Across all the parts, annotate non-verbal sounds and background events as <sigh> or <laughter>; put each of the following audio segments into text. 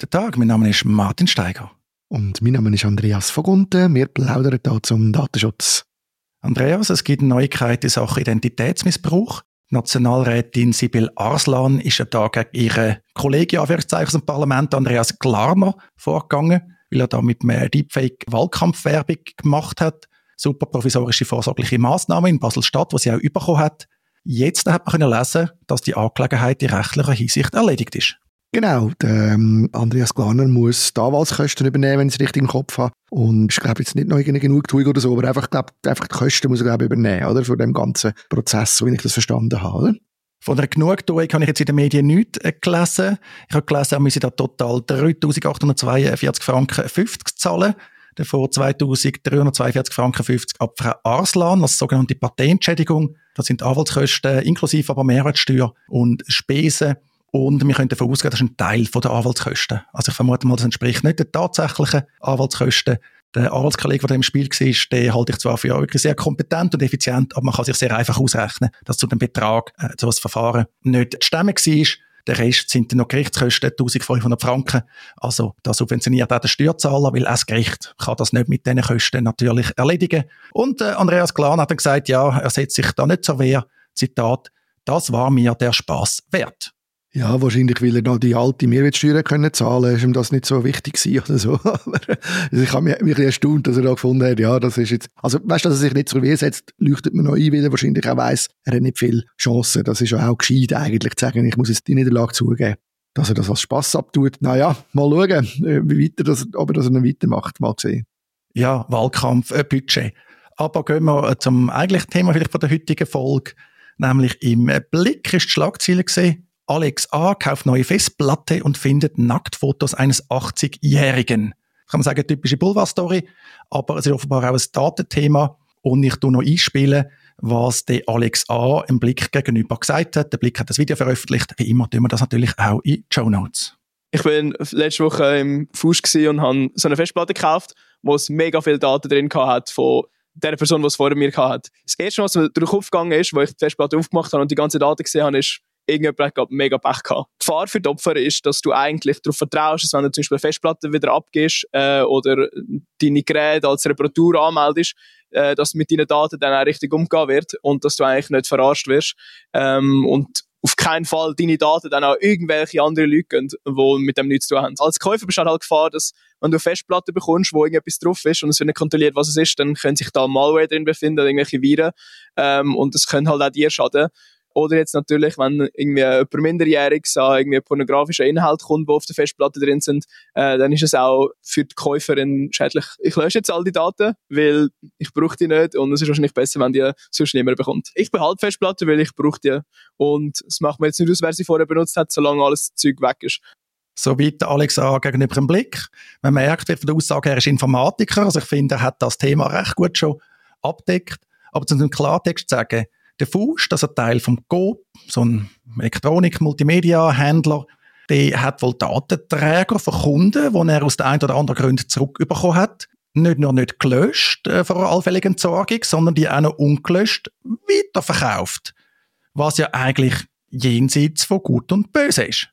Guten Tag, mein Name ist Martin Steiger. Und mein Name ist Andreas Vogunten. Wir plaudern hier zum Datenschutz. Andreas, es gibt Neuigkeiten in Sachen Identitätsmissbrauch. Nationalrätin Sibyl Arslan ist ja da gegen ihren Kollegen aus dem Parlament, Andreas Klarner, vorgegangen, weil er da mit einem Deepfake Wahlkampfwerbung gemacht hat. Super provisorische vorsorgliche Maßnahme in Basel-Stadt, die sie auch bekommen hat. Jetzt hat man können lesen, dass die Angelegenheit in rechtlicher Hinsicht erledigt ist. Genau, der ähm, Andreas Glaner muss die Anwaltskosten übernehmen, wenn ich es richtig im Kopf habe. Und ich glaube jetzt nicht noch irgendeine Genugtuung oder so, aber einfach, glaub, einfach die Kosten muss er glaube übernehmen, oder? Für den ganzen Prozess, so wie ich das verstanden habe, oder? Von einer Genugtuung habe ich jetzt in den Medien nichts äh, gelesen. Ich habe gelesen, er müsse da total 3842 Franken 50 zahlen. Davon 2342 Franken 50 ab Frau Arslan, als sogenannte Patentschädigung. Das sind Anwaltskosten inklusive aber Mehrwertsteuer und Spesen. Und wir können davon ausgehen, das ist ein Teil der Anwaltskosten. Also ich vermute mal, das entspricht nicht den tatsächlichen Anwaltskosten. Der Anwaltskollege, der im Spiel war, den halte ich zwar für wirklich sehr kompetent und effizient, aber man kann sich sehr einfach ausrechnen, dass zu dem Betrag, äh, zu das Verfahren nicht zu stemmen war. Der Rest sind dann noch Gerichtskosten, 1500 Franken. Also, da subventioniert auch der Steuerzahler, weil auch das Gericht kann das nicht mit diesen Kosten natürlich erledigen. Und äh, Andreas Klan hat dann gesagt, ja, er setzt sich da nicht zur Wehr. Zitat, das war mir der Spaß wert. Ja, wahrscheinlich will er noch die alte Mehrwertsteuer können zahlen, ist ihm das nicht so wichtig gewesen oder so. <laughs> Also ich habe mich, mich erstaunt, dass er da gefunden hat, ja, das ist jetzt, also weißt du, dass er sich nicht zur Wehr setzt, leuchtet mir noch ein, weil er wahrscheinlich auch weiss, er hat nicht viel Chancen. Das ist ja auch gescheit eigentlich zu sagen, ich muss jetzt die Niederlage zugeben. Dass er das als Spass abtut, naja, mal schauen, äh, wie weiter das, ob er das noch weitermacht, mal sehen. Ja, Wahlkampf, äh, Budget. Aber gehen wir zum eigentlichen Thema vielleicht von der heutigen Folge, nämlich im Blick ist die Schlagzeile gesehen, Alex A. kauft neue Festplatte und findet Nacktfotos eines 80-Jährigen. Kann man sagen, typische Boulevard-Story, aber es ist offenbar auch ein Datenthema und ich tue noch einspielen, was der Alex A. im Blick gegenüber gesagt hat. Der Blick hat das Video veröffentlicht. Wie immer tun wir das natürlich auch in Show Notes. Ich bin letzte Woche im Fuß und habe so eine Festplatte gekauft, wo es mega viele Daten drin hat von der Person, die es vor mir hatte. Das erste, was mir durch den Kopf gegangen ist, wo ich die Festplatte aufgemacht habe und die ganze Daten gesehen habe, ist, irgendjemand hat mega Pech gehabt. Die Gefahr für die Opfer ist, dass du eigentlich darauf vertraust, dass wenn du zum Beispiel eine Festplatte wieder abgibst äh, oder deine Geräte als Reparatur anmeldest, äh, dass mit deinen Daten dann auch richtig umgehen wird und dass du eigentlich nicht verarscht wirst. Ähm, und auf keinen Fall deine Daten dann auch irgendwelche andere Leute gehen, die mit dem nichts zu tun haben. Als Käufer besteht halt Gefahr, dass wenn du eine Festplatte bekommst, wo irgendetwas drauf ist und es wird nicht kontrolliert, was es ist, dann können sich da Malware drin befinden, irgendwelche Viren ähm, und das können halt auch dir schaden. Oder jetzt natürlich, wenn irgendwie jemand Minderjähriges an irgendwie pornografischen Inhalt kommt, die auf der Festplatte drin sind, äh, dann ist es auch für die Käuferin schädlich. Ich lösche jetzt all die Daten, weil ich brauche die nicht und es ist wahrscheinlich besser, wenn die sonst niemand bekommt. Ich behalte Festplatte, weil ich brauche die und es macht mir jetzt nicht aus, wer sie vorher benutzt hat, solange alles Zeug weg ist. Soweit Alex A. gegenüber dem Blick. Man merkt, von der Aussage, er ist Informatiker, also ich finde, er hat das Thema recht gut schon abdeckt. Aber zu einem Klartext zu sagen, der ist ein Teil vom Go, so ein Elektronik-Multimedia-Händler, der hat wohl Datenträger von Kunden, die er aus den einen oder anderen Gründen zurückbekommen hat. Nicht nur nicht gelöscht äh, vor allfälliger Entsorgung, sondern die auch noch ungelöscht weiterverkauft. Was ja eigentlich jenseits von Gut und Böse ist.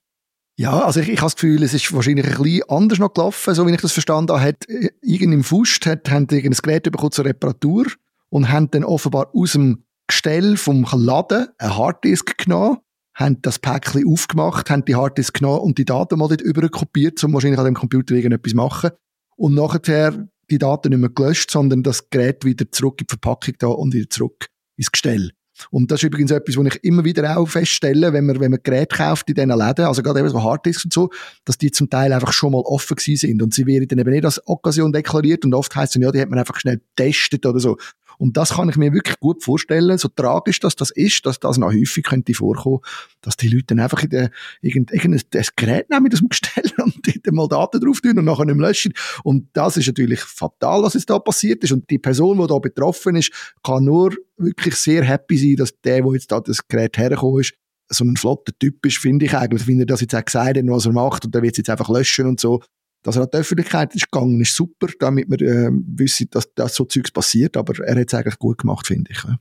Ja, also ich, ich habe das Gefühl, es ist wahrscheinlich ein bisschen anders noch gelaufen, so wie ich das verstanden habe. Hat, äh, irgendein Fust hat, haben irgendein Gerät bekommen zur Reparatur und haben dann offenbar aus dem Gestell vom Laden eine Harddisk genommen, haben das Päckchen aufgemacht, haben die Harddisk genommen und die Daten mal dort überkopiert, um wahrscheinlich an dem Computer irgendetwas machen. Und nachher die Daten nicht mehr gelöscht, sondern das Gerät wieder zurück in die Verpackung da und wieder zurück ins Gestell. Und das ist übrigens etwas, was ich immer wieder auch feststelle, wenn man, wenn man Geräte kauft in diesen Läden, also gerade eben so Harddisks und so, dass die zum Teil einfach schon mal offen gewesen sind und sie werden dann eben nicht als Occasion deklariert und oft heisst es, ja, die hat man einfach schnell getestet oder so. Und das kann ich mir wirklich gut vorstellen, so tragisch dass das ist, dass das noch häufig könnte vorkommen, dass die Leute dann einfach in der, irgendein, irgendein Gerät nehmen aus <laughs> dem Gestell und dort mal Daten drauf tun und nachher nicht mehr löschen. Und das ist natürlich fatal, was es da passiert ist. Und die Person, die da betroffen ist, kann nur wirklich sehr happy sein, dass der, wo jetzt da das Gerät hergekommen ist, so ein flotter Typ ist, finde ich eigentlich, wenn er das jetzt auch gesagt hat, was er macht und der wird es jetzt einfach löschen und so dass er an die Öffentlichkeit ist gegangen, ist super, damit wir äh, wissen, dass, dass so Zeugs passiert, aber er hat es eigentlich gut gemacht, finde ich. Ich habe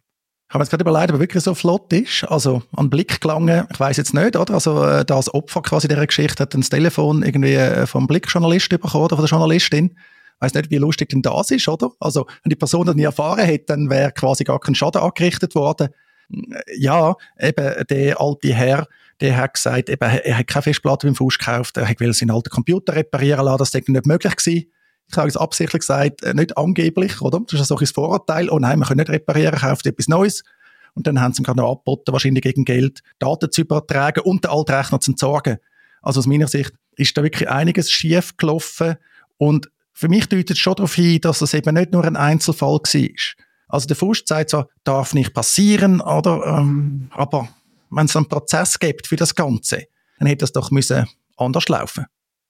mir jetzt gerade überlegt, ob er wirklich so flott ist. Also an den Blick gelangen, ich weiß jetzt nicht, oder? Also äh, das Opfer quasi dieser Geschichte hat das Telefon irgendwie äh, vom Blickjournalist bekommen oder von der Journalistin. Ich weiß nicht, wie lustig denn das ist, oder? Also wenn die Person das nie erfahren hätte, dann wäre quasi gar kein Schaden angerichtet worden. Ja, eben der alte Herr, der hat gesagt, eben, er hat keine Festplatte beim Fuß gekauft, er will seinen alten Computer reparieren lassen, das ist nicht möglich gewesen. Ich habe es absichtlich gesagt, äh, nicht angeblich, oder? Das ist ein solches Vorurteil. Oh nein, wir können nicht reparieren, kauft etwas Neues. Und dann haben sie ihm gerade noch angeboten, wahrscheinlich gegen Geld, Daten zu übertragen und den Altrechner zu entsorgen. Also aus meiner Sicht ist da wirklich einiges schief gelaufen. Und für mich deutet es schon darauf hin, dass es eben nicht nur ein Einzelfall war. Also der Fust sagt so, darf nicht passieren, oder? Ähm, aber wenn es einen Prozess gibt für das Ganze, dann hätte das doch müssen anders laufen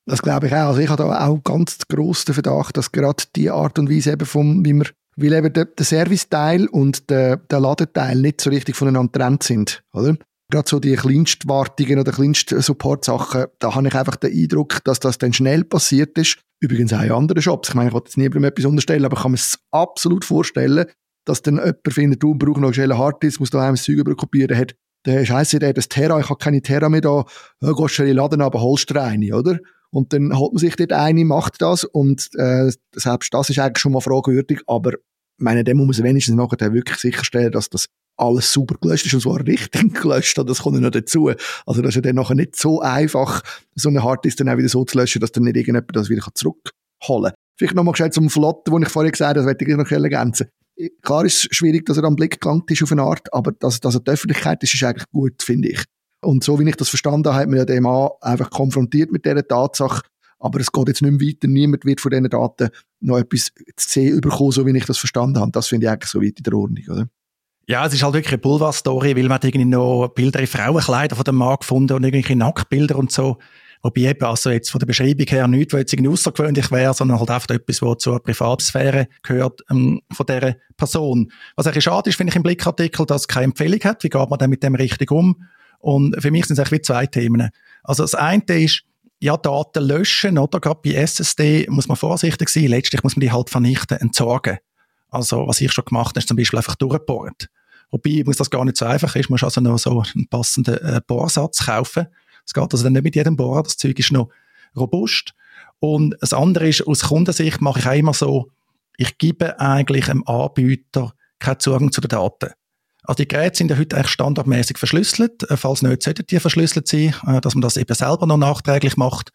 das glaube ich auch. Also ich habe da auch ganz grossen Verdacht, dass gerade die Art und Weise eben vom, wie man, weil eben der, der Serviceteil und der, der Ladeteil nicht so richtig voneinander getrennt sind, oder? Gerade so die Kleinstwartungen oder Kleinst-Support-Sachen, da habe ich einfach den Eindruck, dass das dann schnell passiert ist. Übrigens auch in anderen Shops. Ich meine, ich wollte jetzt niemandem etwas unterstellen, aber ich kann mir es absolut vorstellen, dass dann jemand findet, du brauchst noch einen Harddisk, muss da einem das Zeug kopieren, hat, der Scheiße, der das Terra, ich habe keine Terra mehr da, ja, gehst schnell laden, aber holst du eine, oder? Und dann holt man sich dort eine, macht das und äh, selbst das ist eigentlich schon mal fragwürdig, aber meine, dem muss man wenigstens nachher wirklich sicherstellen, dass das alles super gelöscht ist und zwar richtig <laughs> gelöscht, das kommt noch dazu. Also das ist ja dann nachher nicht so einfach, so eine Harddisk dann auch wieder so zu löschen, dass dann nicht irgendjemand das wieder zurückholen kann. Vielleicht nochmal gesagt zum Flotten, wo ich vorher gesagt habe, das werde ich noch ergänzen. Klar ist es schwierig, dass er am Blick gelangt ist auf eine Art, aber dass, dass er die Öffentlichkeit ist, ist eigentlich gut, finde ich. Und so wie ich das verstanden habe, hat man ja den Mann einfach konfrontiert mit dieser Tatsache. Aber es geht jetzt nicht mehr weiter. Niemand wird von diesen Daten noch etwas zu sehen bekommen, so wie ich das verstanden habe. Das finde ich eigentlich so weit in der Ordnung, oder? Ja, es ist halt wirklich eine Boulevard-Story, weil man hat irgendwie noch Bilder in Frauenkleider von dem Mann gefunden und irgendwelche Nacktbilder und so. Wobei eben also jetzt von der Beschreibung her nichts, was jetzt außergewöhnlich wäre, sondern halt einfach etwas, was zur Privatsphäre gehört ähm, von dieser Person. Was eigentlich schade ist, finde ich im Blickartikel, dass es keine Empfehlung hat. Wie geht man denn mit dem richtig um? Und für mich sind es eigentlich zwei Themen. Also das eine ist, ja, Daten löschen, oder? Gerade bei SSD muss man vorsichtig sein. Letztlich muss man die halt vernichten, entsorgen. Also, was ich schon gemacht habe, ist zum Beispiel einfach durchbohren. Wobei, muss das gar nicht so einfach ist, muss also noch so einen passenden äh, Bohrsatz kaufen. Das geht also dann nicht mit jedem Bohrer, das Zeug ist noch robust. Und das andere ist, aus Kundensicht mache ich auch immer so, ich gebe eigentlich einem Anbieter keinen Zugang zu den Daten. Also die Geräte sind ja heute eigentlich standardmäßig verschlüsselt. Äh, falls nicht, sollten die verschlüsselt sein, äh, dass man das eben selber noch nachträglich macht.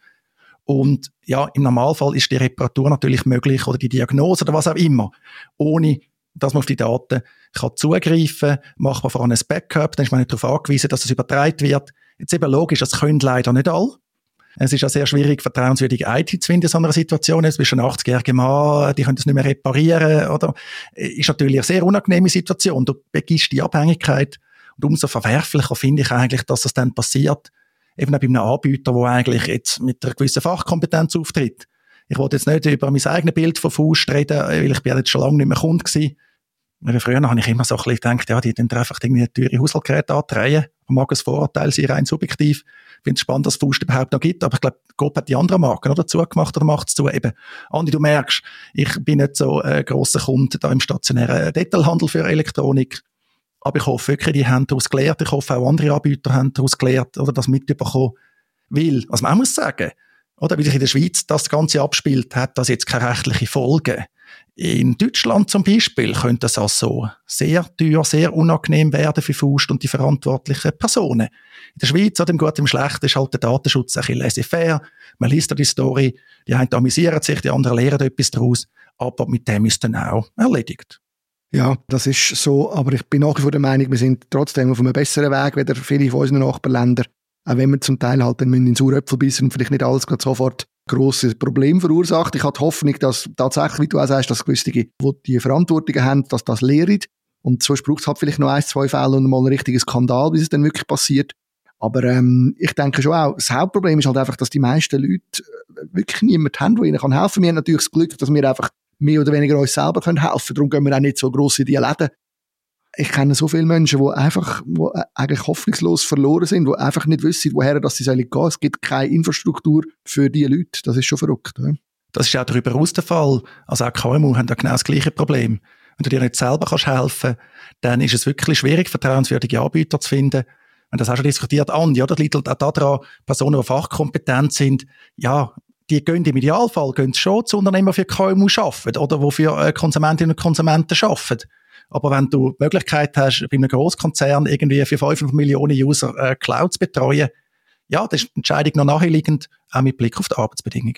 Und ja, im Normalfall ist die Reparatur natürlich möglich oder die Diagnose oder was auch immer, ohne dass man auf die Daten kann zugreifen kann, macht man vor allem ein Backup, dann ist man nicht darauf angewiesen, dass es übertragen wird. Jetzt eben logisch, das können leider nicht alle. Es ist ja sehr schwierig, vertrauenswürdige IT zu finden in so einer Situation. Bist du ein 80-jähriger Mann, die können das nicht mehr reparieren, oder? Ist natürlich eine sehr unangenehme Situation. Du begibst die Abhängigkeit. Und umso verwerflicher finde ich eigentlich, dass das dann passiert. Eben auch bei einem Anbieter, der eigentlich jetzt mit einer gewissen Fachkompetenz auftritt. Ich wollte jetzt nicht über mein eigenes Bild von Faust reden, weil ich bin jetzt schon lange nicht mehr Kunde gewesen. Früher habe ich immer so ein bisschen gedacht, ja, die tun einfach irgendwie teure Haushaltsgeräte antreiben. Mag ein Vorurteil sein, rein subjektiv. Ich finde es spannend, dass es Faust überhaupt noch gibt, aber ich glaube, Gott hat die anderen Marken oder zugemacht oder macht es zu. Eben, Andi, du merkst, ich bin nicht so ein grosser Kunde da im stationären Detailhandel für Elektronik. Aber ich hoffe wirklich, die haben daraus gelernt. Ich hoffe, auch andere Anbieter haben daraus gelernt oder das mitbekommen. Weil, was man auch muss sagen, oder wie sich in der Schweiz das Ganze abspielt, hat das jetzt keine rechtliche Folge. In Deutschland zum Beispiel könnte das also sehr teuer, sehr unangenehm werden für Faust und die verantwortlichen Personen. In der Schweiz, oder im Guten, im Schlechten, ist halt der Datenschutz ein bisschen laissez-faire. Man liest da die Story, die einen amüsieren sich, die anderen lernen etwas daraus, aber mit dem ist dann auch erledigt. Ja, das ist so, aber ich bin nach wie vor der Meinung, wir sind trotzdem auf einem besseren Weg, als viele von unseren Nachbarländern. Auch wenn wir zum Teil halt dann in den Sauröpfel bissen und vielleicht nicht alles sofort grosses Problem verursacht. Ich habe die Hoffnung, dass tatsächlich, wie du auch sagst, dass gewisse, die die Verantwortung haben, dass das lehren. Und sonst braucht es halt vielleicht noch ein, zwei Fälle und mal einen richtigen Skandal, bis es dann wirklich passiert. Aber ähm, ich denke schon auch, das Hauptproblem ist halt einfach, dass die meisten Leute äh, wirklich niemanden haben, der ihnen helfen kann. Wir haben natürlich das Glück, dass wir einfach mehr oder weniger uns selber helfen können. Darum gehen wir auch nicht so gross in die Läden ich kenne so viele Menschen, die einfach die eigentlich hoffnungslos verloren sind, die einfach nicht wissen, woher das sie sollen gehen. Es gibt keine Infrastruktur für diese Leute. Das ist schon verrückt. Ja. Das ist auch darüber hinaus der Fall. Also auch KMU haben da genau das gleiche Problem. wenn du dir nicht selber kannst helfen dann ist es wirklich schwierig, vertrauenswürdige Anbieter zu finden. Und das hast du diskutiert, Andi, oder? Das liegt auch daran, Personen, die fachkompetent sind, ja, die gehen im Idealfall gehen schon zu Unternehmen, die für KMU arbeiten oder die für äh, Konsumentinnen und Konsumenten arbeiten. Aber wenn du die Möglichkeit hast, bei einem Großkonzern irgendwie für 500 Millionen User äh, Cloud zu betreuen, ja, das ist die Entscheidung noch nachliegend, auch mit Blick auf die Arbeitsbedingungen.